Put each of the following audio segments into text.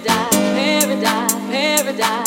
paradise, paradise, paradise.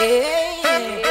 yeah.